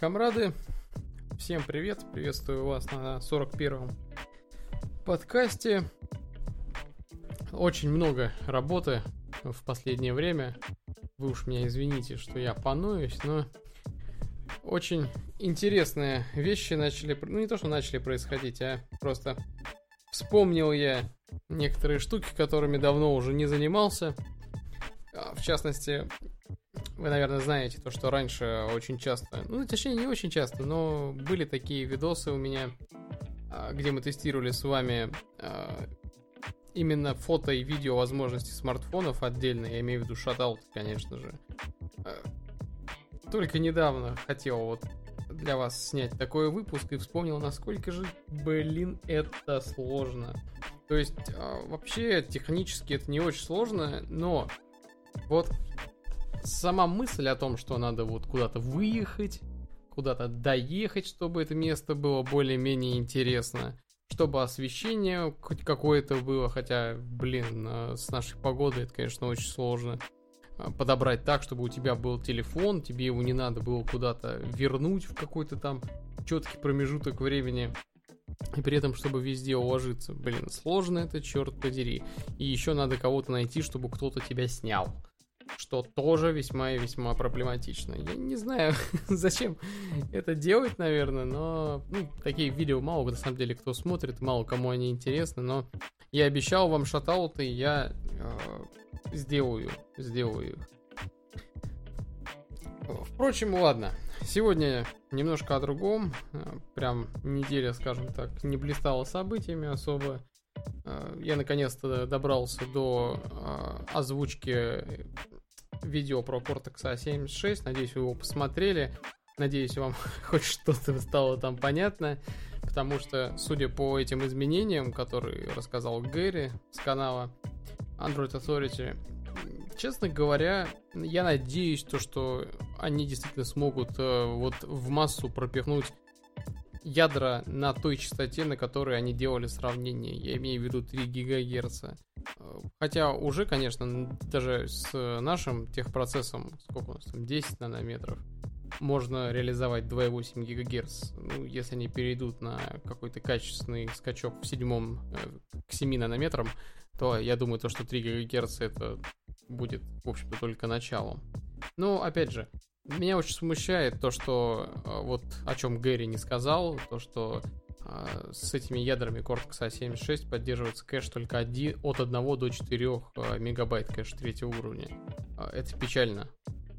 Камрады, всем привет, приветствую вас на 41-м подкасте. Очень много работы в последнее время. Вы уж меня извините, что я пануюсь, но очень интересные вещи начали, ну не то, что начали происходить, а просто вспомнил я некоторые штуки, которыми давно уже не занимался. А, в частности, вы, наверное, знаете то, что раньше очень часто, ну, точнее, не очень часто, но были такие видосы у меня, а, где мы тестировали с вами а, именно фото и видео возможности смартфонов отдельно, я имею в виду шатаут, конечно же. Только недавно хотел вот для вас снять такой выпуск и вспомнил, насколько же, блин, это сложно. То есть, вообще, технически это не очень сложно, но вот сама мысль о том, что надо вот куда-то выехать, куда-то доехать, чтобы это место было более-менее интересно, чтобы освещение хоть какое-то было, хотя, блин, э, с нашей погодой это, конечно, очень сложно э, подобрать так, чтобы у тебя был телефон, тебе его не надо было куда-то вернуть в какой-то там четкий промежуток времени. И при этом, чтобы везде уложиться. Блин, сложно это, черт подери. И еще надо кого-то найти, чтобы кто-то тебя снял что тоже весьма и весьма проблематично. Я не знаю, зачем это делать, наверное, но ну, такие видео мало на самом деле кто смотрит, мало кому они интересны, но я обещал вам шатауты, я э, сделаю, сделаю их. Впрочем, ладно. Сегодня немножко о другом. Прям неделя, скажем так, не блистала событиями особо. Э, я наконец-то добрался до э, озвучки видео про Cortex A76. Надеюсь, вы его посмотрели. Надеюсь, вам хоть что-то стало там понятно. Потому что, судя по этим изменениям, которые рассказал Гэри с канала Android Authority, честно говоря, я надеюсь, то, что они действительно смогут э, вот в массу пропихнуть ядра на той частоте, на которой они делали сравнение. Я имею в виду 3 ГГц. Хотя уже, конечно, даже с нашим техпроцессом, сколько у нас там, 10 нанометров, можно реализовать 2,8 ГГц. Ну, если они перейдут на какой-то качественный скачок в седьмом, э, к 7 нанометрам, то я думаю, то, что 3 ГГц это будет, в общем-то, только началом. Но, опять же, меня очень смущает то, что э, вот о чем Гэри не сказал, то, что э, с этими ядрами Cortex A76 поддерживается кэш только один, от 1 до 4 э, мегабайт кэш третьего уровня. Это печально,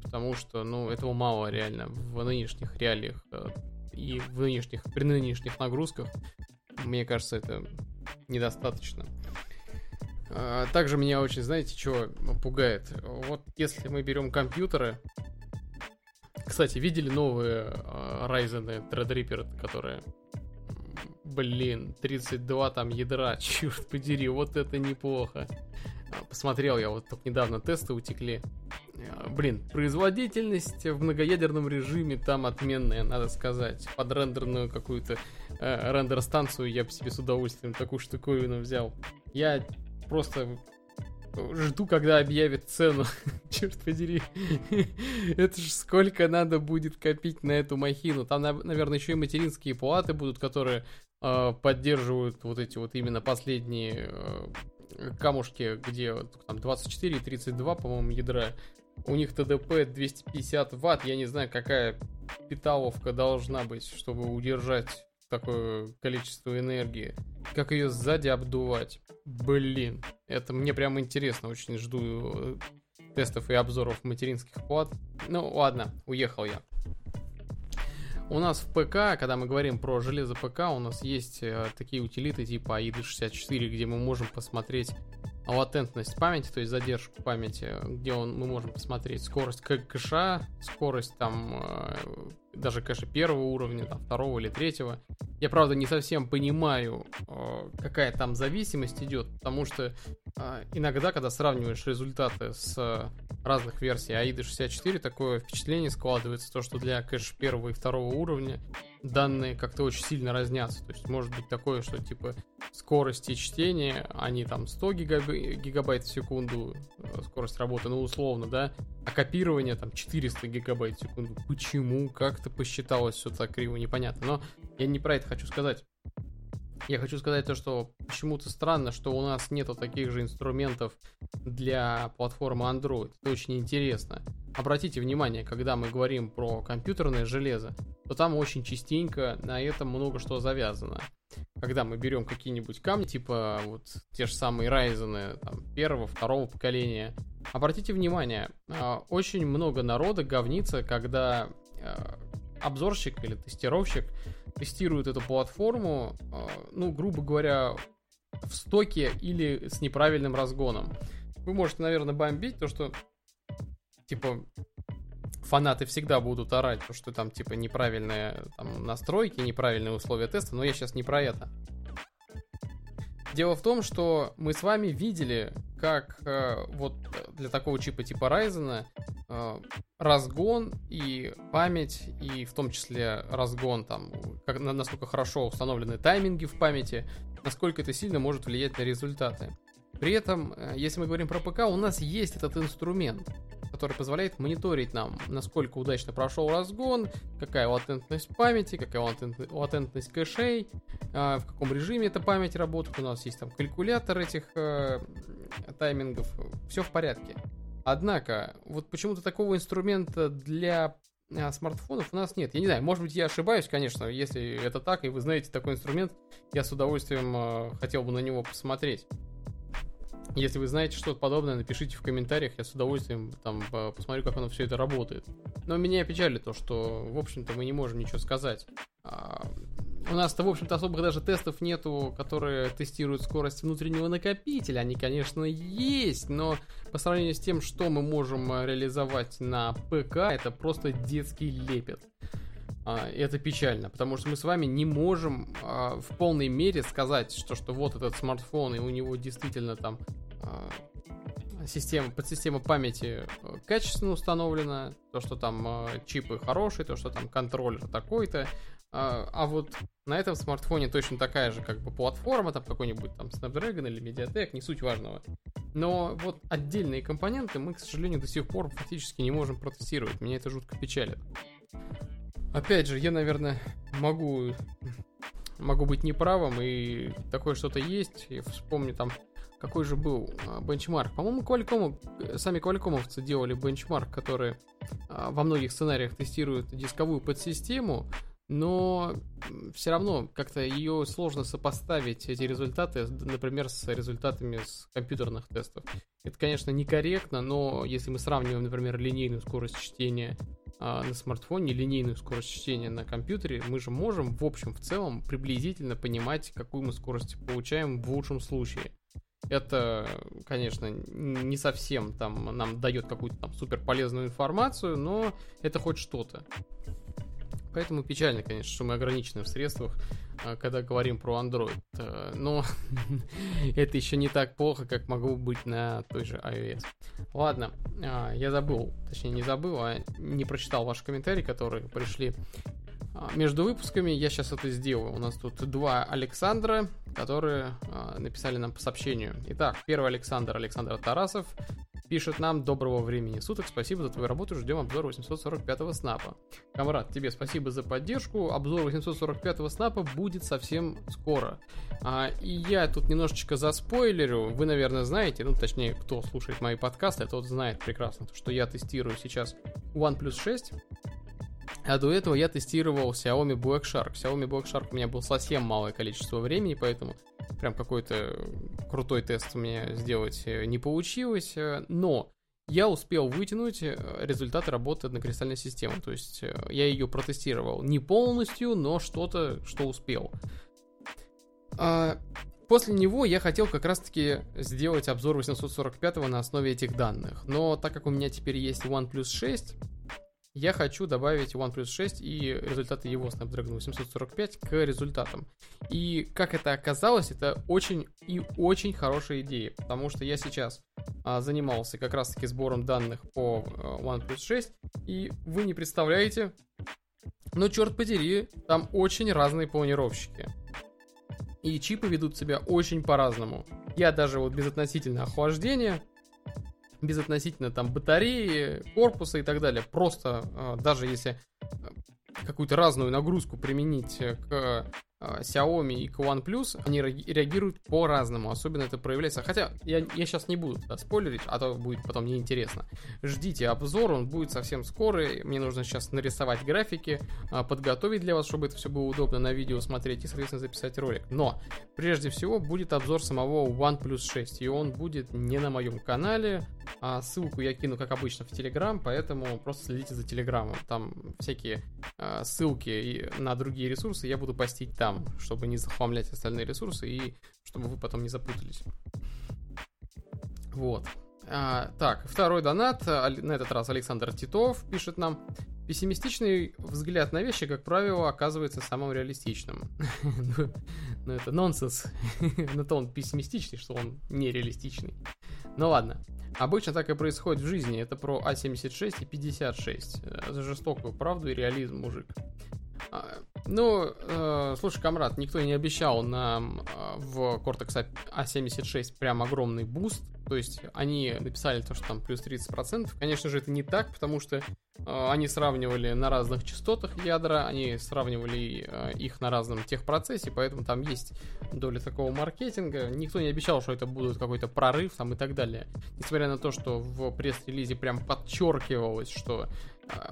потому что, ну, этого мало реально в нынешних реалиях и в нынешних, при нынешних нагрузках. Мне кажется, это недостаточно. Также меня очень, знаете, что пугает? Вот если мы берем компьютеры, кстати, видели новые uh, Ryzen Threadripper, которые... Блин, 32 там ядра, черт подери, вот это неплохо. А, посмотрел я, вот только недавно тесты утекли. А, блин, производительность в многоядерном режиме там отменная, надо сказать. Под рендерную какую-то э, рендер-станцию я бы себе с удовольствием такую штуковину взял. Я просто жду, когда объявят цену. Черт подери. Это же сколько надо будет копить на эту махину. Там, наверное, еще и материнские платы будут, которые э, поддерживают вот эти вот именно последние э, камушки, где там 24 и 32, по-моему, ядра. У них ТДП 250 ватт. Я не знаю, какая питаловка должна быть, чтобы удержать такое количество энергии. Как ее сзади обдувать. Блин, это мне прям интересно. Очень жду э, тестов и обзоров материнских плат. Ну, ладно, уехал я. У нас в ПК, когда мы говорим про железо ПК, у нас есть э, такие утилиты типа AID64, где мы можем посмотреть латентность памяти, то есть задержку памяти, где он, мы можем посмотреть скорость кэша, скорость там э, даже кэша первого уровня, там, второго или третьего. Я, правда, не совсем понимаю, э, какая там зависимость идет, потому что э, иногда, когда сравниваешь результаты с разных версий AIDA 64, такое впечатление складывается, то, что для кэша первого и второго уровня данные как-то очень сильно разнятся. То есть может быть такое, что типа скорости чтения, они там 100 гигабайт, в секунду, скорость работы, ну, условно, да, а копирование там 400 гигабайт в секунду. Почему? Как-то посчиталось все так криво, непонятно. Но я не про это хочу сказать. Я хочу сказать то, что почему-то странно, что у нас нету таких же инструментов для платформы Android. Это очень интересно. Обратите внимание, когда мы говорим про компьютерное железо, то там очень частенько на этом много что завязано. Когда мы берем какие-нибудь камни, типа вот те же самые Ryzen там, первого, второго поколения, обратите внимание, а, очень много народа говнится, когда а, обзорщик или тестировщик тестирует эту платформу, а, ну, грубо говоря, в стоке или с неправильным разгоном. Вы можете, наверное, бомбить то, что типа фанаты всегда будут орать, то, что там типа неправильные там, настройки, неправильные условия теста, но я сейчас не про это. Дело в том, что мы с вами видели, как э, вот для такого чипа типа Ryzen э, разгон и память, и в том числе разгон, там, как, насколько хорошо установлены тайминги в памяти, насколько это сильно может влиять на результаты. При этом, э, если мы говорим про ПК, у нас есть этот инструмент, который позволяет мониторить нам, насколько удачно прошел разгон, какая латентность памяти, какая латентность кэшей, э, в каком режиме эта память работает. У нас есть там калькулятор этих э, таймингов. Все в порядке. Однако, вот почему-то такого инструмента для а, смартфонов у нас нет. Я не знаю, может быть, я ошибаюсь, конечно. Если это так, и вы знаете такой инструмент, я с удовольствием э, хотел бы на него посмотреть. Если вы знаете что-то подобное, напишите в комментариях, я с удовольствием там посмотрю, как оно все это работает. Но меня печалит то, что, в общем-то, мы не можем ничего сказать. А, у нас-то, в общем-то, особых даже тестов нету, которые тестируют скорость внутреннего накопителя. Они, конечно, есть, но по сравнению с тем, что мы можем э, реализовать на ПК, это просто детский лепет. А, это печально, потому что мы с вами не можем а, в полной мере сказать, что, что вот этот смартфон, и у него действительно там а, система, подсистема памяти э, качественно установлена, то, что там чипы хорошие, то, что там контроллер такой-то, а вот на этом смартфоне точно такая же как бы платформа, там какой-нибудь там Snapdragon или Mediatek, не суть важного. Но вот отдельные компоненты мы, к сожалению, до сих пор фактически не можем протестировать. Меня это жутко печалит. Опять же, я, наверное, могу, могу быть неправым, и такое что-то есть. Я вспомню там, какой же был а, бенчмарк. По-моему, Qualcomm, сами квалькомовцы делали бенчмарк, который а, во многих сценариях тестирует дисковую подсистему, но все равно как-то ее сложно сопоставить, эти результаты, например, с результатами с компьютерных тестов. Это, конечно, некорректно, но если мы сравниваем, например, линейную скорость чтения на смартфоне, линейную скорость чтения на компьютере, мы же можем, в общем, в целом, приблизительно понимать, какую мы скорость получаем в лучшем случае. Это, конечно, не совсем там нам дает какую-то там супер полезную информацию, но это хоть что-то. Поэтому печально, конечно, что мы ограничены в средствах, а, когда говорим про Android. Э, но это еще не так плохо, как могло быть на той же iOS. Ладно, а, я забыл, точнее не забыл, а не прочитал ваши комментарии, которые пришли а, между выпусками. Я сейчас это сделаю. У нас тут два Александра, которые написали нам по сообщению. Итак, первый Александр, Александр Тарасов пишет нам доброго времени суток, спасибо за твою работу, ждем обзор 845-го снапа. Камрад, тебе спасибо за поддержку, обзор 845-го снапа будет совсем скоро. А, и я тут немножечко заспойлерю, вы, наверное, знаете, ну, точнее, кто слушает мои подкасты, тот знает прекрасно, что я тестирую сейчас OnePlus 6, а до этого я тестировал Xiaomi Black Shark. Xiaomi Black Shark у меня было совсем малое количество времени, поэтому прям какой-то крутой тест у меня сделать э, не получилось. Э, но я успел вытянуть э, результаты работы однокристальной системы. То есть я ее протестировал не полностью, но что-то, что успел. А, после него я хотел как раз-таки сделать обзор 845 на основе этих данных. Но так как у меня теперь есть OnePlus 6, я хочу добавить OnePlus 6 и результаты его Snapdragon 845 к результатам. И как это оказалось, это очень и очень хорошая идея, потому что я сейчас а, занимался как раз-таки сбором данных по а, OnePlus 6, и вы не представляете, но черт подери, там очень разные планировщики. И чипы ведут себя очень по-разному. Я даже вот без относительного охлаждения безотносительно там батареи, корпуса и так далее. Просто э, даже если какую-то разную нагрузку применить к а, Xiaomi и OnePlus, они реагируют по-разному, особенно это проявляется. Хотя я, я сейчас не буду да, спойлерить, а то будет потом неинтересно. Ждите обзор, он будет совсем скоро. Мне нужно сейчас нарисовать графики, а, подготовить для вас, чтобы это все было удобно на видео смотреть и, соответственно, записать ролик. Но прежде всего будет обзор самого OnePlus 6, и он будет не на моем канале, а ссылку я кину, как обычно, в Telegram, поэтому просто следите за Телеграмом. Там всякие а, ссылки на другие ресурсы я буду постить там там, чтобы не захламлять остальные ресурсы и чтобы вы потом не запутались. Вот. А, так, второй донат. На этот раз Александр Титов пишет нам. Пессимистичный взгляд на вещи, как правило, оказывается самым реалистичным. Ну, ну, это нонсенс. Но то он пессимистичный, что он нереалистичный. Ну ладно. Обычно так и происходит в жизни. Это про А76 и 56. За жестокую правду и реализм, мужик. А, ну, э, слушай, камрад, никто не обещал нам э, в Cortex A76 прям огромный буст. То есть они написали то, что там плюс 30%. Конечно же, это не так, потому что э, они сравнивали на разных частотах ядра, они сравнивали э, их на разном техпроцессе, поэтому там есть доля такого маркетинга. Никто не обещал, что это будет какой-то прорыв там и так далее. Несмотря на то, что в пресс-релизе прям подчеркивалось, что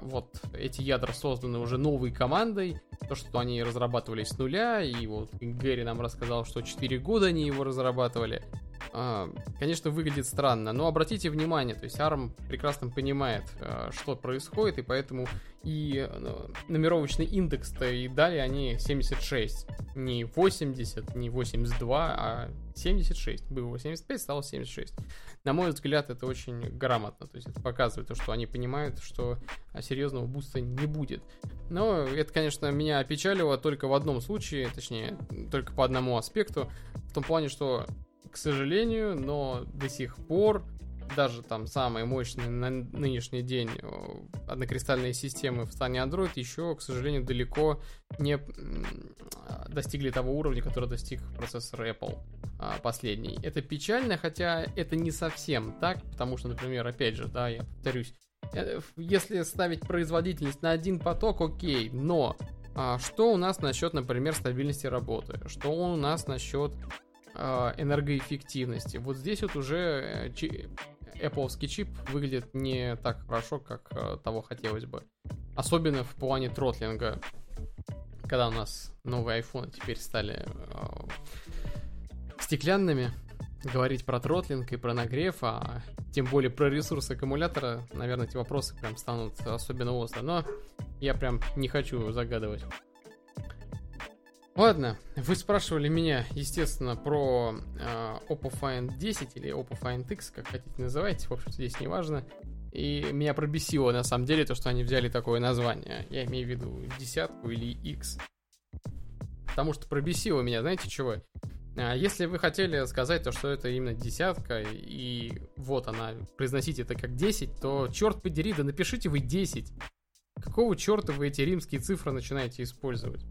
вот эти ядра созданы уже новой командой, то, что они разрабатывались с нуля, и вот Гэри нам рассказал, что 4 года они его разрабатывали. А, конечно, выглядит странно, но обратите внимание, то есть ARM прекрасно понимает, а, что происходит, и поэтому и ну, номеровочный индекс-то и дали они 76. Не 80, не 82, а 76. Было 75, стало 76. На мой взгляд, это очень грамотно. То есть это показывает то, что они понимают, что серьезного буста не будет. Но это, конечно, меня опечалило только в одном случае, точнее, только по одному аспекту. В том плане, что к сожалению, но до сих пор даже там самые мощные на нынешний день однокристальные системы в стане Android еще, к сожалению, далеко не достигли того уровня, который достиг процессор Apple а, последний. Это печально, хотя это не совсем так, потому что, например, опять же, да, я повторюсь, э, если ставить производительность на один поток, окей, но а, что у нас насчет, например, стабильности работы? Что у нас насчет а, энергоэффективности. Вот здесь вот уже э, Apple чип выглядит не так хорошо, как э, того хотелось бы. Особенно в плане тротлинга. Когда у нас новые iPhone теперь стали э, стеклянными, говорить про тротлинг и про нагрев, а тем более про ресурс аккумулятора, наверное, эти вопросы прям станут особенно остро. Но я прям не хочу загадывать. Ладно, вы спрашивали меня, естественно, про э, Oppo Find 10 или Oppo Find X, как хотите называйте, в общем-то здесь не важно. И меня пробесило на самом деле то, что они взяли такое название. Я имею в виду десятку или X. Потому что пробесило меня, знаете чего? А, если вы хотели сказать то, что это именно десятка, и вот она, произносите это как 10, то черт подери, да напишите вы 10. Какого черта вы эти римские цифры начинаете использовать?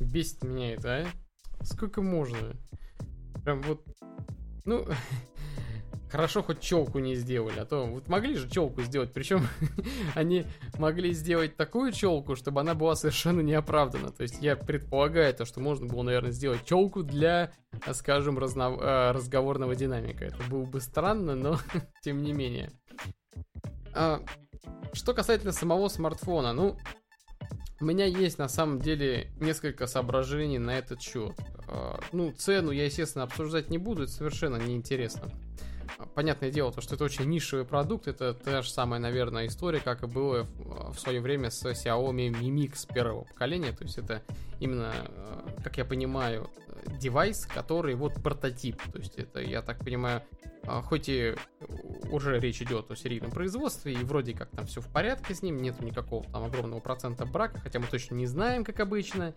Бесит меня это, а? Сколько можно? Прям вот... Ну, хорошо хоть челку не сделали, а то вот могли же челку сделать, причем они могли сделать такую челку, чтобы она была совершенно неоправдана. То есть я предполагаю то, что можно было, наверное, сделать челку для, скажем, разно... Э, разговорного динамика. Это было бы странно, но тем не менее. А, что касательно самого смартфона, ну, у меня есть на самом деле несколько соображений на этот счет. А, ну, цену я, естественно, обсуждать не буду, это совершенно неинтересно. Понятное дело, то, что это очень нишевый продукт, это та же самая, наверное, история, как и было в, в свое время с Xiaomi Mi Mix первого поколения. То есть это именно, а, как я понимаю, девайс, который вот прототип. То есть это, я так понимаю, а, хоть и уже речь идет о серийном производстве, и вроде как там все в порядке с ним, нет никакого там огромного процента брака, хотя мы точно не знаем, как обычно.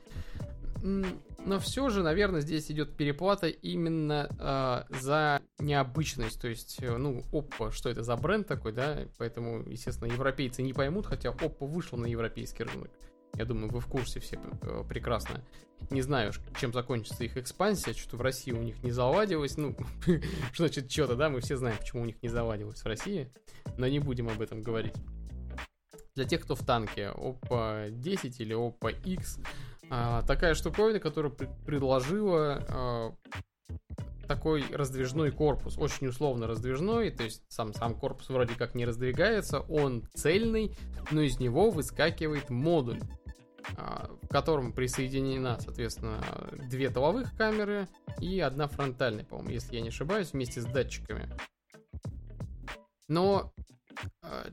Но все же, наверное, здесь идет переплата именно э, за необычность. То есть, э, ну, Oppo, что это за бренд такой, да? Поэтому, естественно, европейцы не поймут, хотя Oppo вышел на европейский рынок. Я думаю, вы в курсе все э, прекрасно. Не знаю, чем закончится их экспансия, что-то в России у них не заладилось. Ну, что значит что-то, да, мы все знаем, почему у них не заладилось в России, но не будем об этом говорить. Для тех, кто в танке, Oppo 10 или Oppo X, а, такая штуковина, которая предложила а, такой раздвижной корпус, очень условно раздвижной, то есть сам, сам корпус вроде как не раздвигается, он цельный, но из него выскакивает модуль, а, в котором присоединена, соответственно, две тыловых камеры и одна фронтальная, по-моему, если я не ошибаюсь, вместе с датчиками. Но,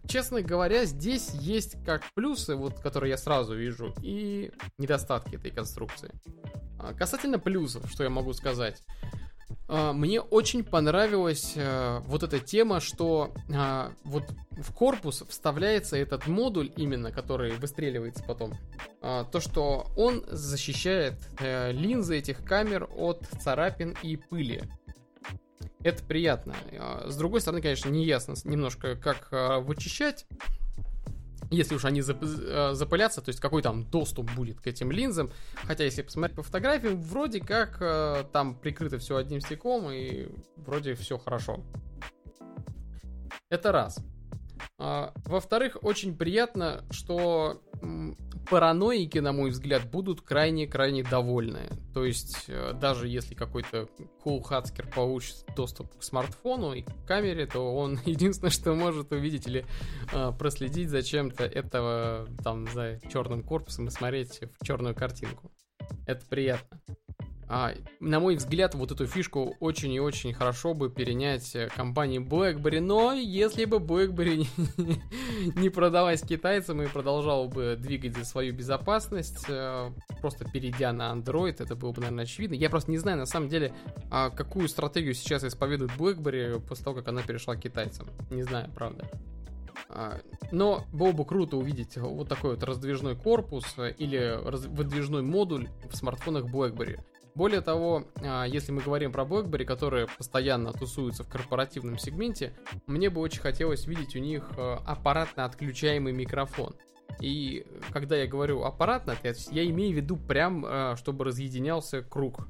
честно говоря, здесь есть как плюсы, вот, которые я сразу вижу, и недостатки этой конструкции. А, касательно плюсов, что я могу сказать. А, мне очень понравилась вот эта тема, что а, вот в корпус вставляется этот модуль именно, который выстреливается потом. А, то, что он защищает э, линзы этих камер от царапин и пыли. Это приятно. С другой стороны, конечно, не ясно немножко, как вычищать если уж они зап- запылятся, то есть какой там доступ будет к этим линзам. Хотя, если посмотреть по фотографиям, вроде как там прикрыто все одним стеклом, и вроде все хорошо. Это раз. А, во-вторых, очень приятно, что параноики, на мой взгляд, будут крайне-крайне довольны. То есть, э, даже если какой-то cool хацкер получит доступ к смартфону и к камере, то он единственное, что может увидеть или э, проследить за чем-то этого, там, за черным корпусом и смотреть в черную картинку. Это приятно. А, на мой взгляд, вот эту фишку очень и очень хорошо бы перенять э, компании BlackBerry, но если бы BlackBerry не продалась китайцам и продолжала бы двигать за свою безопасность, э, просто перейдя на Android, это было бы, наверное, очевидно. Я просто не знаю, на самом деле, а, какую стратегию сейчас исповедует BlackBerry после того, как она перешла к китайцам. Не знаю, правда. А, но было бы круто увидеть вот такой вот раздвижной корпус э, или выдвижной модуль в смартфонах BlackBerry. Более того, а, если мы говорим про BlackBerry, которые постоянно тусуются в корпоративном сегменте, мне бы очень хотелось видеть у них а, аппаратно отключаемый микрофон. И когда я говорю аппаратно, я имею в виду прям, а, чтобы разъединялся круг.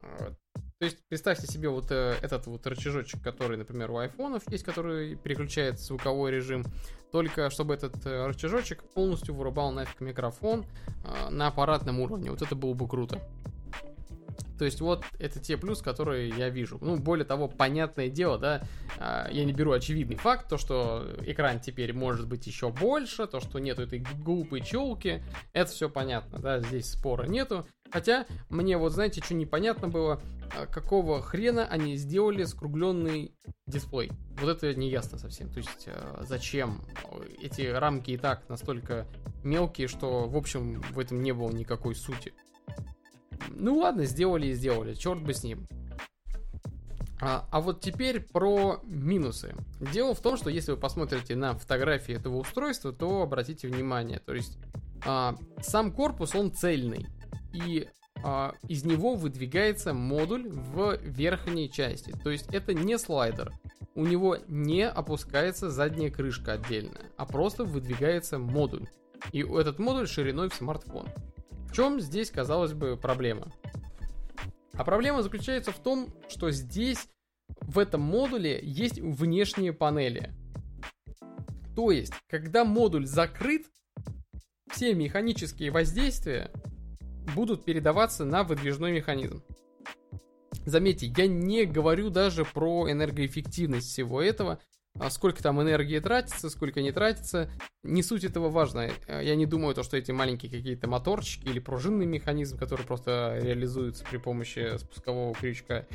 То есть представьте себе вот э, этот вот рычажочек, который, например, у айфонов есть, который переключает звуковой режим, только чтобы этот э, рычажочек полностью вырубал нафиг микрофон на аппаратном уровне. Вот это было бы круто. То есть вот это те плюсы, которые я вижу. Ну, более того, понятное дело, да, а, я не беру очевидный факт, то, что экран теперь может быть еще больше, то, что нету этой глупой челки, это все понятно, да, здесь спора нету. Хотя мне вот, знаете, что непонятно было, а, какого хрена они сделали скругленный дисплей. Вот это не ясно совсем. То есть а, зачем? Эти рамки и так настолько мелкие, что, в общем, в этом не было никакой сути. Ну ладно, сделали и сделали, черт бы с ним. А, а вот теперь про минусы. Дело в том, что если вы посмотрите на фотографии этого устройства, то обратите внимание, то есть а, сам корпус он цельный и а, из него выдвигается модуль в верхней части. То есть это не слайдер. У него не опускается задняя крышка отдельная, а просто выдвигается модуль. И этот модуль шириной в смартфон. В чем здесь, казалось бы, проблема? А проблема заключается в том, что здесь, в этом модуле, есть внешние панели. То есть, когда модуль закрыт, все механические воздействия будут передаваться на выдвижной механизм. Заметьте, я не говорю даже про энергоэффективность всего этого, а сколько там энергии тратится, сколько не тратится, не суть этого важно. Э, я не думаю, то, что эти маленькие какие-то моторчики или пружинный механизм, который просто реализуется при помощи спускового крючка,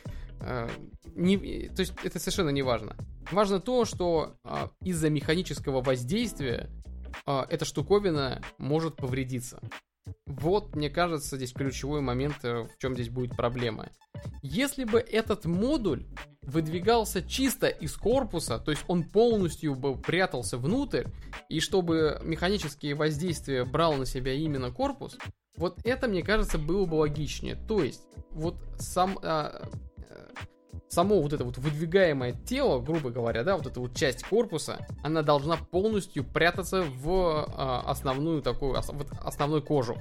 э, не, то есть это совершенно не важно. Важно то, что а, из-за механического воздействия а, эта штуковина может повредиться. Вот, мне кажется, здесь ключевой момент, э, в чем здесь будет проблема. Если бы этот модуль выдвигался чисто из корпуса, то есть он полностью бы прятался внутрь, и чтобы механические воздействия брал на себя именно корпус, вот это, мне кажется, было бы логичнее. То есть, вот сам... А, само вот это вот выдвигаемое тело, грубо говоря, да, вот эта вот часть корпуса, она должна полностью прятаться в а, основную такую, в основной кожу.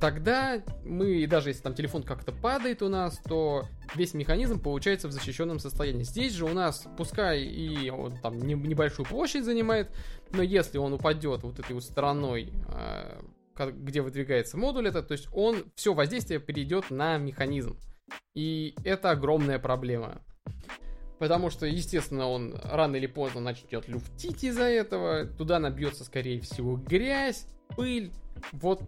Тогда мы, даже если там телефон как-то падает у нас, то весь механизм получается в защищенном состоянии. Здесь же у нас, пускай и он там небольшую площадь занимает, но если он упадет вот этой вот стороной, а, где выдвигается модуль этот, то есть он, все воздействие перейдет на механизм. И это огромная проблема. Потому что, естественно, он рано или поздно начнет люфтить из-за этого. Туда набьется, скорее всего, грязь, пыль. Вот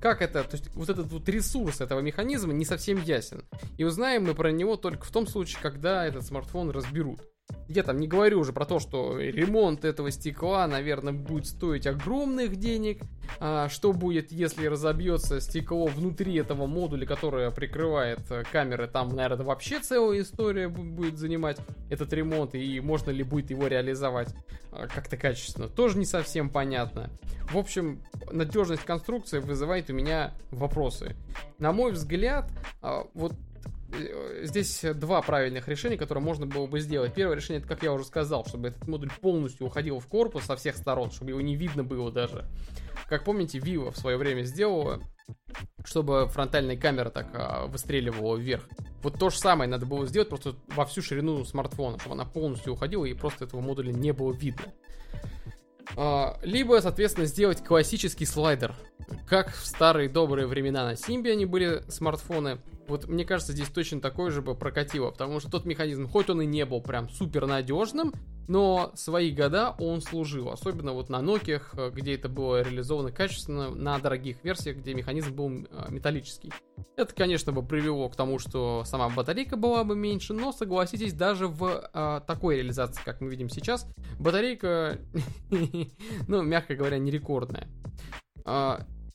как это, то есть вот этот вот ресурс этого механизма не совсем ясен. И узнаем мы про него только в том случае, когда этот смартфон разберут. Я там не говорю уже про то, что ремонт этого стекла, наверное, будет стоить огромных денег. А что будет, если разобьется стекло внутри этого модуля, которое прикрывает э, камеры? Там, наверное, вообще целая история будет занимать этот ремонт, и можно ли будет его реализовать а, как-то качественно. Тоже не совсем понятно. В общем, надежность конструкции вызывает у меня вопросы. На мой взгляд, а, вот здесь два правильных решения, которые можно было бы сделать. Первое решение, это, как я уже сказал, чтобы этот модуль полностью уходил в корпус со всех сторон, чтобы его не видно было даже. Как помните, Vivo в свое время сделала, чтобы фронтальная камера так а, выстреливала вверх. Вот то же самое надо было сделать просто во всю ширину смартфона, чтобы она полностью уходила и просто этого модуля не было видно. А, либо, соответственно, сделать классический слайдер. Как в старые добрые времена на Symbian были смартфоны, вот мне кажется, здесь точно такой же бы прокатило, потому что тот механизм, хоть он и не был прям супер надежным, но свои года он служил, особенно вот на Nokia, где это было реализовано качественно, на дорогих версиях, где механизм был э, металлический. Это, конечно, бы привело к тому, что сама батарейка была бы меньше, но согласитесь, даже в а, такой реализации, как мы видим сейчас, батарейка, ну, мягко говоря, не рекордная.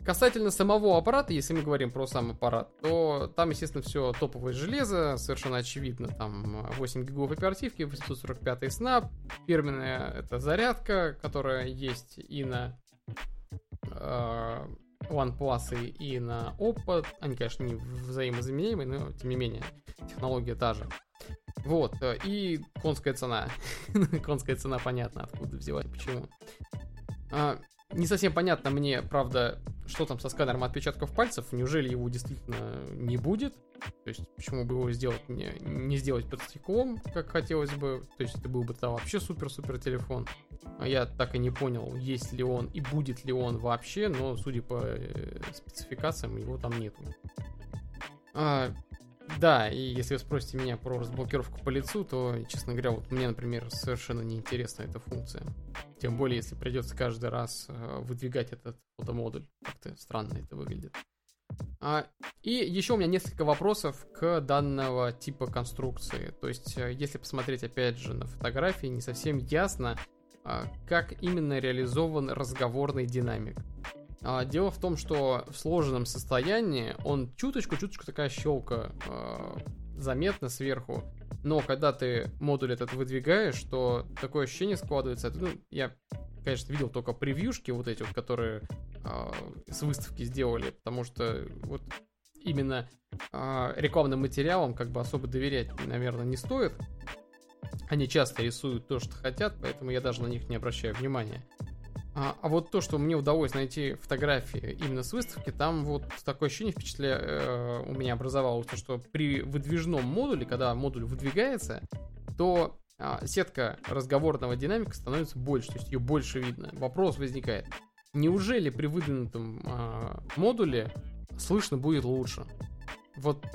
А, Касательно самого аппарата, если мы говорим про сам аппарат, то там, естественно, все топовое железо, совершенно очевидно, там 8 гигов оперативки, 845 Snap, фирменная это зарядка, которая есть и на э, OnePlus и, на Oppo, они, конечно, не взаимозаменяемые, но тем не менее, технология та же. Вот, и конская цена. конская цена понятно, откуда взялась, почему. Не совсем понятно мне, правда, что там со сканером отпечатков пальцев. Неужели его действительно не будет? То есть, почему бы его сделать не, не сделать под стеклом, как хотелось бы? То есть, это был бы тогда вообще супер-супер телефон. А я так и не понял, есть ли он и будет ли он вообще, но, судя по э, спецификациям, его там нету. А, да, и если вы спросите меня про разблокировку по лицу, то, честно говоря, вот мне, например, совершенно неинтересна эта функция. Тем более, если придется каждый раз э, выдвигать этот фотомодуль. Как-то странно это выглядит. А, и еще у меня несколько вопросов к данного типа конструкции. То есть, э, если посмотреть опять же на фотографии, не совсем ясно, а, как именно реализован разговорный динамик. А, дело в том, что в сложенном состоянии он чуточку-чуточку такая щелка э, заметна сверху. Но когда ты модуль этот выдвигаешь, то такое ощущение складывается. Ну, я, конечно, видел только превьюшки вот эти вот, которые э, с выставки сделали, потому что вот именно э, рекламным материалам как бы особо доверять, наверное, не стоит. Они часто рисуют то, что хотят, поэтому я даже на них не обращаю внимания. А, а вот то, что мне удалось найти фотографии именно с выставки, там вот такое ощущение впечатля... э, у меня образовалось, то, что при выдвижном модуле, когда модуль выдвигается, то э, сетка разговорного динамика становится больше, то есть ее больше видно. Вопрос возникает, неужели при выдвинутом э, модуле слышно будет лучше? Вот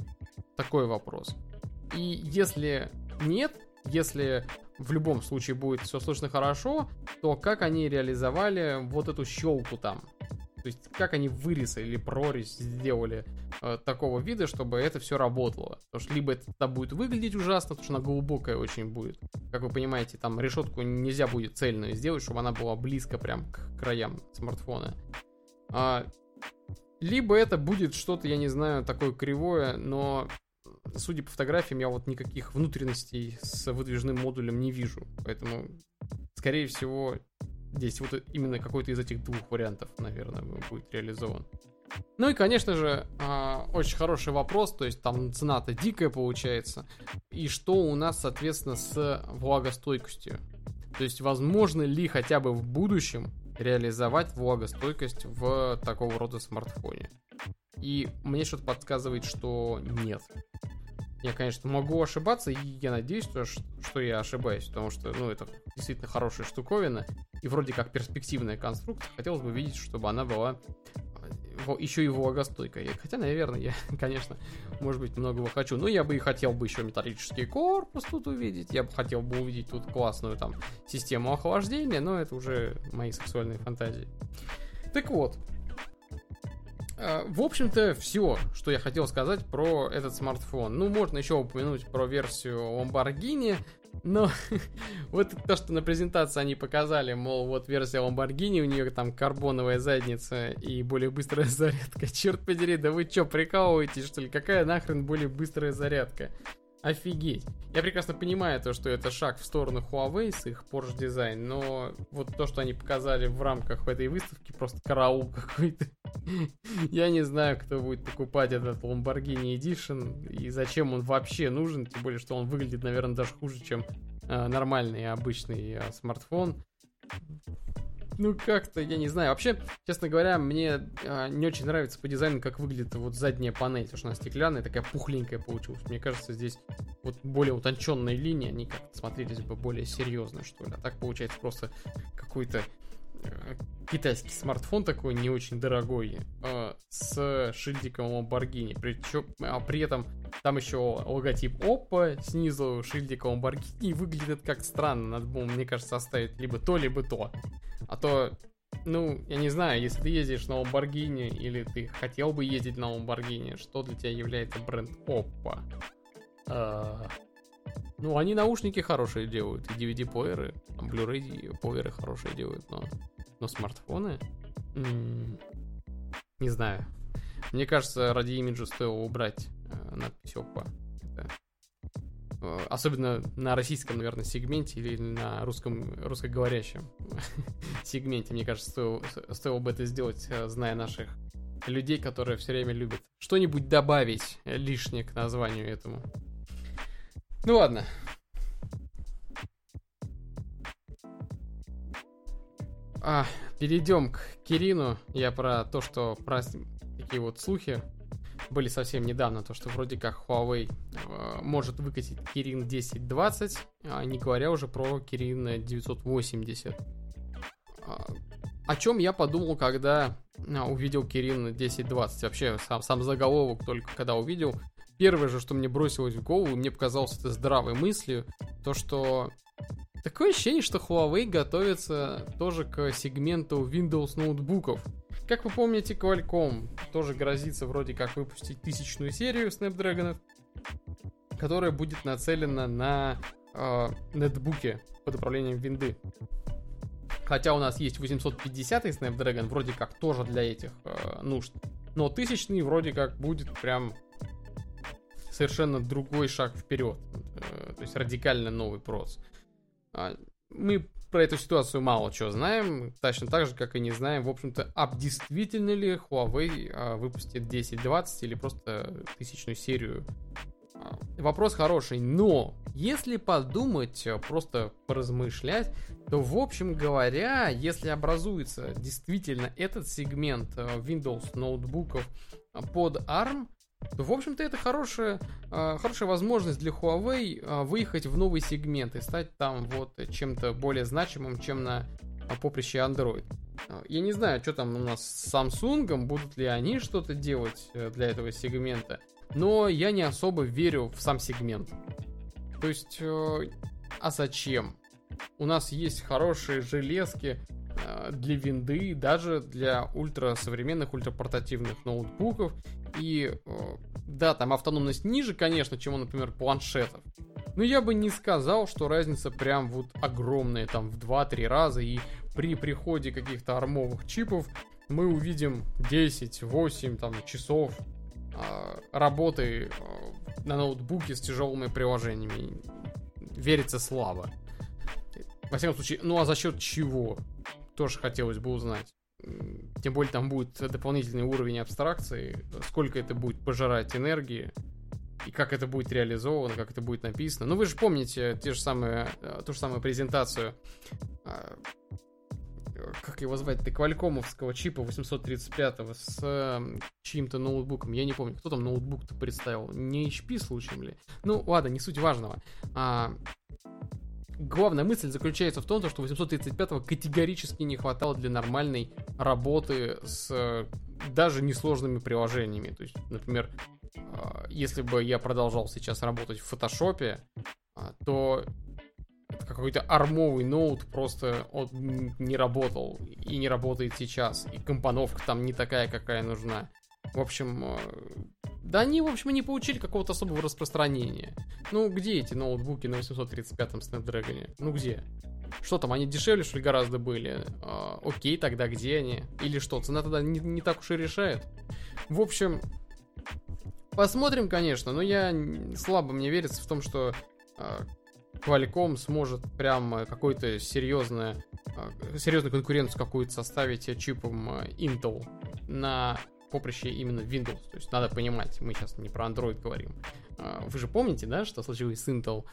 такой вопрос. И если нет, если в любом случае будет все слышно хорошо, то как они реализовали вот эту щелку там? То есть как они вырез или прорезь сделали э, такого вида, чтобы это все работало. Потому что либо это будет выглядеть ужасно, потому что она глубокая очень будет. Как вы понимаете, там решетку нельзя будет цельную сделать, чтобы она была близко прям к краям смартфона. А, либо это будет что-то, я не знаю, такое кривое, но судя по фотографиям, я вот никаких внутренностей с выдвижным модулем не вижу. Поэтому, скорее всего, здесь вот именно какой-то из этих двух вариантов, наверное, будет реализован. Ну и, конечно же, а, очень хороший вопрос, то есть там цена-то дикая получается. И что у нас, соответственно, с влагостойкостью? То есть, возможно ли хотя бы в будущем реализовать влагостойкость в такого рода смартфоне? И мне что-то подсказывает, что нет. Я, конечно, могу ошибаться, и я надеюсь, что, я ошибаюсь, потому что, ну, это действительно хорошая штуковина, и вроде как перспективная конструкция. Хотелось бы видеть, чтобы она была еще и влагостойкая. Хотя, наверное, я, конечно, может быть, многого хочу. Но я бы и хотел бы еще металлический корпус тут увидеть. Я бы хотел бы увидеть тут классную там систему охлаждения, но это уже мои сексуальные фантазии. Так вот, а, в общем-то, все, что я хотел сказать про этот смартфон. Ну, можно еще упомянуть про версию Lamborghini, но вот то, что на презентации они показали, мол, вот версия Lamborghini, у нее там карбоновая задница и более быстрая зарядка. Черт подери, да вы что, прикалываетесь, что ли? Какая нахрен более быстрая зарядка? Офигеть. Я прекрасно понимаю то, что это шаг в сторону Huawei с их Porsche Design, но вот то, что они показали в рамках этой выставки, просто караул какой-то. Я не знаю, кто будет покупать этот Lamborghini Edition и зачем он вообще нужен, тем более, что он выглядит, наверное, даже хуже, чем э, нормальный обычный э, смартфон ну как-то, я не знаю. Вообще, честно говоря, мне э, не очень нравится по дизайну, как выглядит вот задняя панель, потому что она стеклянная, такая пухленькая получилась. Мне кажется, здесь вот более утонченные линии, они как-то смотрелись бы более серьезно, что ли. А так получается просто какой-то э, китайский смартфон такой не очень дорогой э, с шильдиком Lamborghini. Причем, а при этом там еще логотип Oppo снизу шильдиком Lamborghini. Выглядит как странно. Надо было, мне кажется, оставить либо то, либо то. А то, ну, я не знаю, если ты ездишь на Lamborghini или ты хотел бы ездить на Lamborghini, что для тебя является бренд Oppo? А, ну, они наушники хорошие делают, и DVD-плееры, там, Blu-ray плееры хорошие делают, но, но смартфоны? М-м, не знаю. Мне кажется, ради имиджа стоило убрать надпись Oppo. Это Э, особенно на российском, наверное, сегменте или на русском, русскоговорящем сегменте, мне кажется, стоило, стоило бы это сделать, э, зная наших людей, которые все время любят что-нибудь добавить лишнее к названию этому. Ну ладно. А, перейдем к Кирину. Я про то, что про такие вот слухи были совсем недавно, то что вроде как Huawei э, может выкатить Kirin 1020, а не говоря уже про Kirin 980. А, о чем я подумал, когда а, увидел Kirin 1020. Вообще, сам, сам заголовок только когда увидел. Первое же, что мне бросилось в голову, мне показалось это здравой мыслью, то что такое ощущение, что Huawei готовится тоже к сегменту Windows ноутбуков. Как вы помните, Qualcomm тоже грозится вроде как выпустить тысячную серию Snapdragon, которая будет нацелена на э, нетбуке под управлением винды. Хотя у нас есть 850 Snapdragon, вроде как тоже для этих э, нужд. Но тысячный вроде как будет прям совершенно другой шаг вперед. Э, то есть радикально новый прос. А, мы про эту ситуацию мало чего знаем, точно так же, как и не знаем, в общем-то, а действительно ли Huawei а, выпустит 1020 или просто тысячную серию. А, вопрос хороший, но если подумать, а, просто поразмышлять, то, в общем говоря, если образуется действительно этот сегмент Windows ноутбуков под ARM, в общем-то, это хорошая, э, хорошая возможность для Huawei э, выехать в новый сегмент и стать там вот чем-то более значимым, чем на поприще Android. Я не знаю, что там у нас с Samsung, будут ли они что-то делать для этого сегмента, но я не особо верю в сам сегмент. То есть, а зачем? У нас есть хорошие железки, для винды, даже для ультрасовременных, ультрапортативных ноутбуков. И э, да, там автономность ниже, конечно, чем, например, планшетов. Но я бы не сказал, что разница прям вот огромная, там в 2-3 раза. И при приходе каких-то армовых чипов мы увидим 10-8 там, часов э, работы э, на ноутбуке с тяжелыми приложениями. Верится слабо. Во всяком случае, ну а за счет чего? Тоже хотелось бы узнать. Тем более там будет дополнительный уровень абстракции, сколько это будет пожирать энергии, и как это будет реализовано, как это будет написано. Ну, вы же помните те же самые, э, ту же самую презентацию, а, как его звать, Квалькомовского чипа 835 с э, чьим-то ноутбуком. Я не помню, кто там ноутбук-то представил. Не HP случаем ли? Ну, ладно, не суть важного. А, главная мысль заключается в том, что 835-го категорически не хватало для нормальной работы с э, даже несложными приложениями. То есть, например, а, если бы я продолжал сейчас работать в фотошопе, а, то какой-то армовый ноут просто он не работал и не работает сейчас. И компоновка там не такая, какая нужна. В общем, да они, в общем, не получили какого-то особого распространения. Ну, где эти ноутбуки на 835-м Snapdragon? Ну, где? Что там, они дешевле, что ли, гораздо были? А, окей, тогда где они? Или что, цена тогда не, не так уж и решает? В общем, Посмотрим, конечно, но я слабо мне верится в том, что э, Qualcomm сможет прям э, какой-то серьезную, э, серьезную конкуренцию какую-то составить чипом э, Intel на поприще именно Windows. То есть надо понимать, мы сейчас не про Android говорим. Вы же помните, да, что случилось с Intel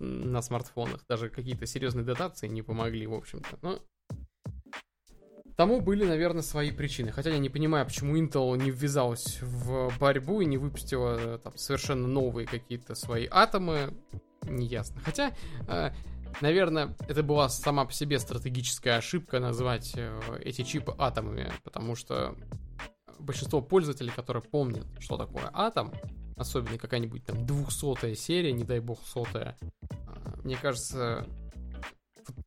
на смартфонах? Даже какие-то серьезные дотации не помогли, в общем-то. Но Тому были, наверное, свои причины. Хотя я не понимаю, почему Intel не ввязалась в борьбу и не выпустила там, совершенно новые какие-то свои атомы. Неясно. Хотя, э, наверное, это была сама по себе стратегическая ошибка назвать э, эти чипы атомами, потому что большинство пользователей, которые помнят, что такое атом, особенно какая-нибудь там двухсотая серия, не дай бог сотая, э, мне кажется,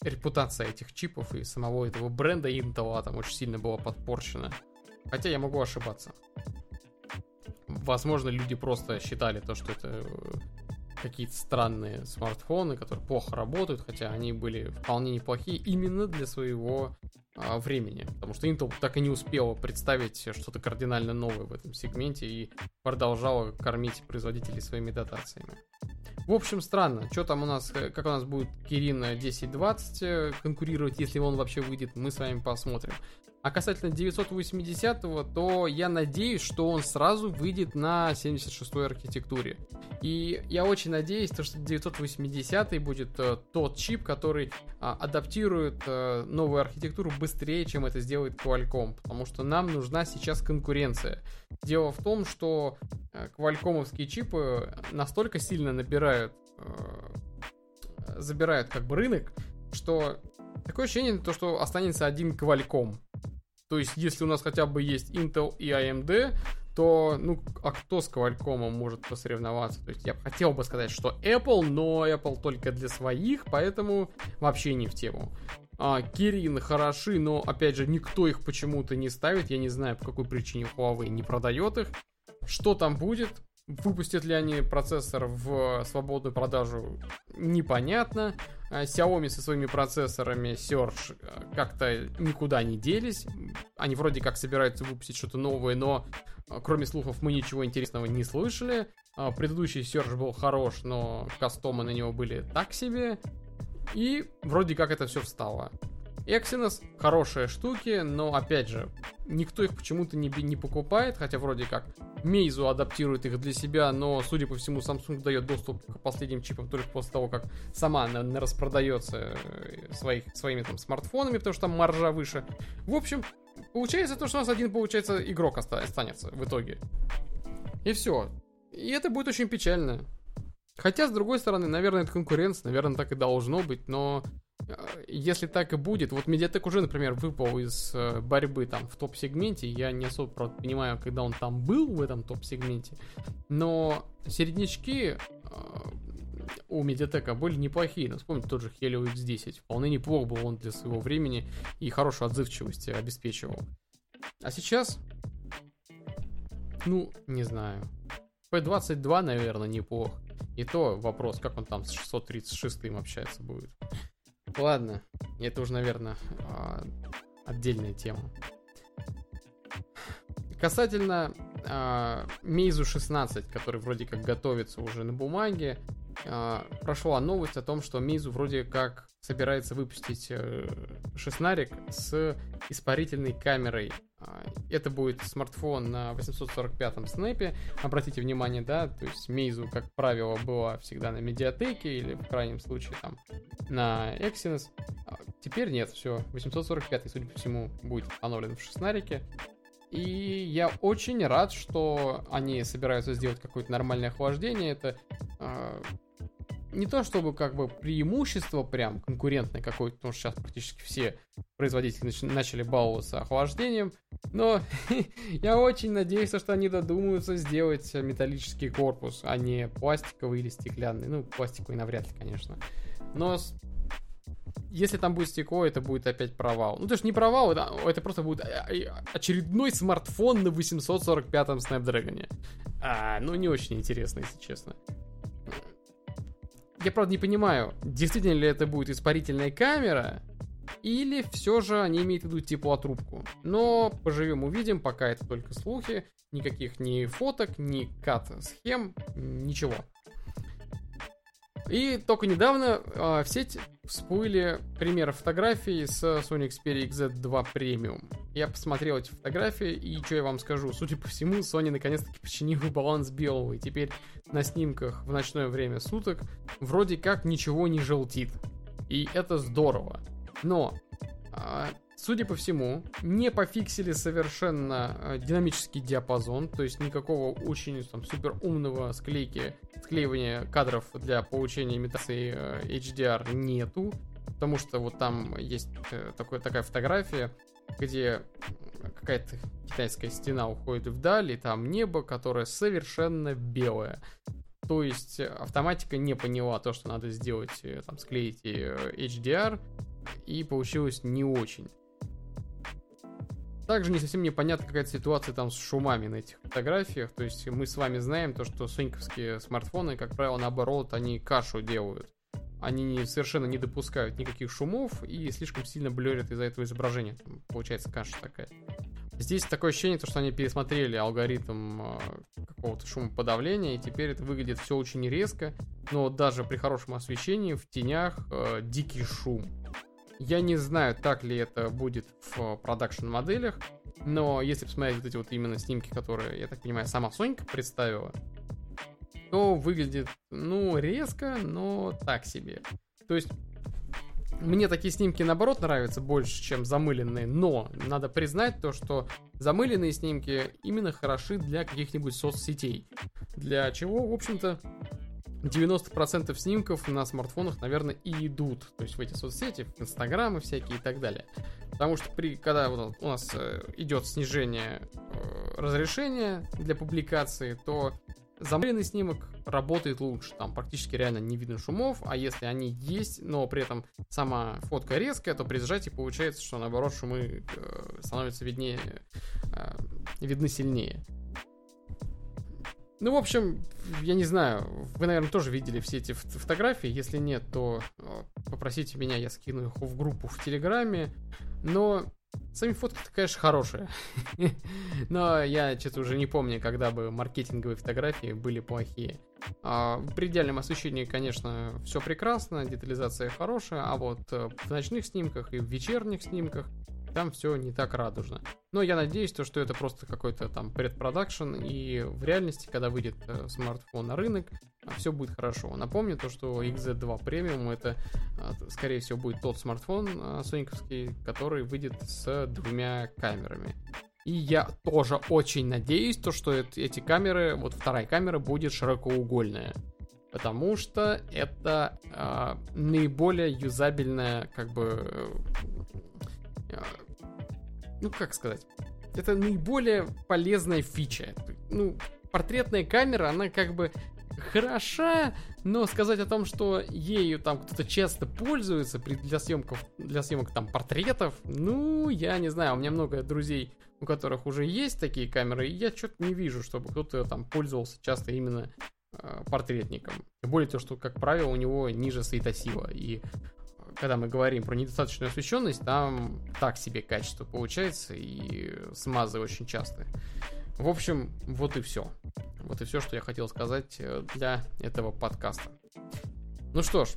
репутация этих чипов и самого этого бренда Intel там очень сильно была подпорчена. Хотя я могу ошибаться. Возможно, люди просто считали то, что это э, какие-то странные смартфоны, которые плохо работают, хотя они были вполне неплохие именно для своего а, времени. Потому что Intel так и не успела представить что-то кардинально новое в этом сегменте и продолжала кормить производителей своими дотациями. В общем, странно. Что там у нас, э, как у нас будет Кирин 1020 э, конкурировать, если он вообще выйдет, мы с вами посмотрим. А касательно 980, то я надеюсь, что он сразу выйдет на 76-й архитектуре. И я очень надеюсь, что 980 будет э, тот чип, который а, адаптирует а, новую архитектуру быстрее, чем это сделает Qualcomm. Потому что нам нужна сейчас конкуренция. Дело в том, что а, квалькомовские чипы настолько сильно набирают, забирают как бы рынок, что такое ощущение, то, что останется один Qualcomm. То есть, если у нас хотя бы есть Intel и AMD, то, ну, а кто с Qualcomm может посоревноваться? То есть, я хотел бы сказать, что Apple, но Apple только для своих, поэтому вообще не в тему. А, Kirin хороши, но, опять же, никто их почему-то не ставит. Я не знаю, по какой причине Huawei не продает их. Что там будет? Выпустят ли они процессор в свободную продажу, непонятно. А Xiaomi со своими процессорами Surge э, как-то никуда не делись. Они вроде как собираются выпустить что-то новое, но э, кроме слухов мы ничего интересного не слышали. А предыдущий Surge был хорош, но кастомы на него были так себе. И вроде как это все встало. Exynos хорошие штуки, но опять же, никто их почему-то не, не покупает, хотя вроде как Meizu адаптирует их для себя, но, судя по всему, Samsung дает доступ к последним чипам только после того, как сама она распродается э, своих, своими там смартфонами, потому что там маржа выше. В общем, получается то, что у нас один, получается, игрок останется в итоге. И все. И это будет очень печально. Хотя, с другой стороны, наверное, это конкуренция, наверное, так и должно быть, но если так и будет, вот Медиатек уже, например, выпал из э, борьбы там в топ-сегменте, я не особо правда, понимаю, когда он там был в этом топ-сегменте, но середнячки э, у Медиатека были неплохие. Ну, вспомните тот же Helio X10. Вполне неплох был он для своего времени и хорошую отзывчивость обеспечивал. А сейчас, ну, не знаю. P22, наверное, неплох. И то вопрос, как он там с 636 общается будет. Ладно, это уже, наверное, а, отдельная тема. Касательно э, Meizu 16, который вроде как готовится уже на бумаге, э, прошла новость о том, что Meizu вроде как собирается выпустить э, шестнарик с испарительной камерой а, это будет смартфон на 845-м снэпе. Обратите внимание, да, то есть Meizu, как правило, была всегда на медиатеке или в крайнем случае там на Exynos. А теперь нет, все, 845, судя по всему, будет установлен в шестнарике. И я очень рад, что они собираются сделать какое-то нормальное охлаждение. Это э, не то чтобы как бы преимущество прям конкурентное какое-то, потому что сейчас практически все производители начали баловаться охлаждением, но я очень надеюсь, что они додумаются сделать металлический корпус, а не пластиковый или стеклянный. Ну, пластиковый навряд ли, конечно. Но если там будет стекло, это будет опять провал. Ну, то есть не провал, это, это просто будет э, э, очередной смартфон на 845-м Snapdragon. А, ну, не очень интересно, если честно. Я, правда, не понимаю, действительно ли это будет испарительная камера, или все же они имеют в виду теплотрубку. Но поживем увидим, пока это только слухи, никаких ни фоток, ни кат-схем, ничего. И только недавно э, в сеть всплыли примеры фотографий с Sony Xperia XZ2 Premium. Я посмотрел эти фотографии, и что я вам скажу, судя по всему, Sony наконец-таки починила баланс белого, и теперь на снимках в ночное время суток вроде как ничего не желтит. И это здорово. Но э, Судя по всему, не пофиксили совершенно э, динамический диапазон, то есть никакого очень там супер умного склейки, склеивания кадров для получения имитации э, HDR нету, потому что вот там есть э, такой, такая фотография, где какая-то китайская стена уходит вдаль, и там небо, которое совершенно белое. То есть автоматика не поняла то, что надо сделать, там, склеить HDR, и получилось не очень. Также не совсем непонятна какая-то ситуация там с шумами на этих фотографиях. То есть мы с вами знаем то, что соньковские смартфоны, как правило, наоборот, они кашу делают. Они совершенно не допускают никаких шумов и слишком сильно блерят из-за этого изображения. Там получается каша такая. Здесь такое ощущение, что они пересмотрели алгоритм э, какого-то шумоподавления, и теперь это выглядит все очень резко, но даже при хорошем освещении в тенях э, дикий шум. Я не знаю, так ли это будет в продакшн моделях, но если посмотреть вот эти вот именно снимки, которые, я так понимаю, сама Сонька представила, то выглядит, ну, резко, но так себе. То есть, мне такие снимки, наоборот, нравятся больше, чем замыленные, но надо признать то, что замыленные снимки именно хороши для каких-нибудь соцсетей. Для чего, в общем-то, 90% снимков на смартфонах, наверное, и идут. То есть в эти соцсети, в инстаграмы всякие и так далее. Потому что при, когда у нас э, идет снижение э, разрешения для публикации, то замыленный снимок работает лучше. Там практически реально не видно шумов, а если они есть, но при этом сама фотка резкая, то при сжатии получается, что наоборот шумы э, становятся виднее, видны сильнее. Ну, в общем, я не знаю, вы, наверное, тоже видели все эти фотографии. Если нет, то э, попросите меня, я скину их в группу в Телеграме. Но сами фотки-то, конечно, хорошие. Но я что-то уже не помню, когда бы маркетинговые фотографии были плохие. А, при идеальном освещении, конечно, все прекрасно, детализация хорошая, а вот э, в ночных снимках и в вечерних снимках там все не так радужно. Но я надеюсь, то, что это просто какой-то там предпродакшн, и в реальности, когда выйдет э, смартфон на рынок, все будет хорошо. Напомню то, что XZ2 Premium это, э, скорее всего, будет тот смартфон э, который выйдет с двумя камерами. И я тоже очень надеюсь, то, что эти камеры, вот вторая камера будет широкоугольная. Потому что это э, наиболее юзабельная, как бы, ну как сказать, это наиболее полезная фича. Ну, портретная камера, она как бы хороша, но сказать о том, что ею там кто-то часто пользуется при, для, съемков, для съемок там портретов, ну, я не знаю, у меня много друзей, у которых уже есть такие камеры, и я что-то не вижу, чтобы кто-то там пользовался часто именно э, портретником. Более того, что, как правило, у него ниже светосила, и когда мы говорим про недостаточную освещенность, там так себе качество получается, и смазы очень часто. В общем, вот и все. Вот и все, что я хотел сказать э, для этого подкаста. Ну что ж,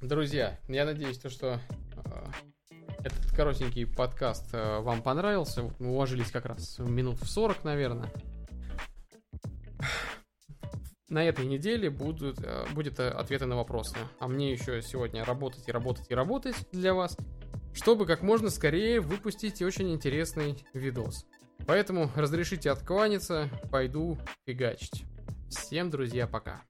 друзья, я надеюсь, то, что э, этот коротенький подкаст э, вам понравился. Мы уложились как раз минут в 40, наверное. На этой неделе будут, э, будет э, ответы на вопросы. А мне еще сегодня работать и работать и работать для вас, чтобы как можно скорее выпустить очень интересный видос. Поэтому разрешите откланяться, пойду фигачить. Всем, друзья, пока.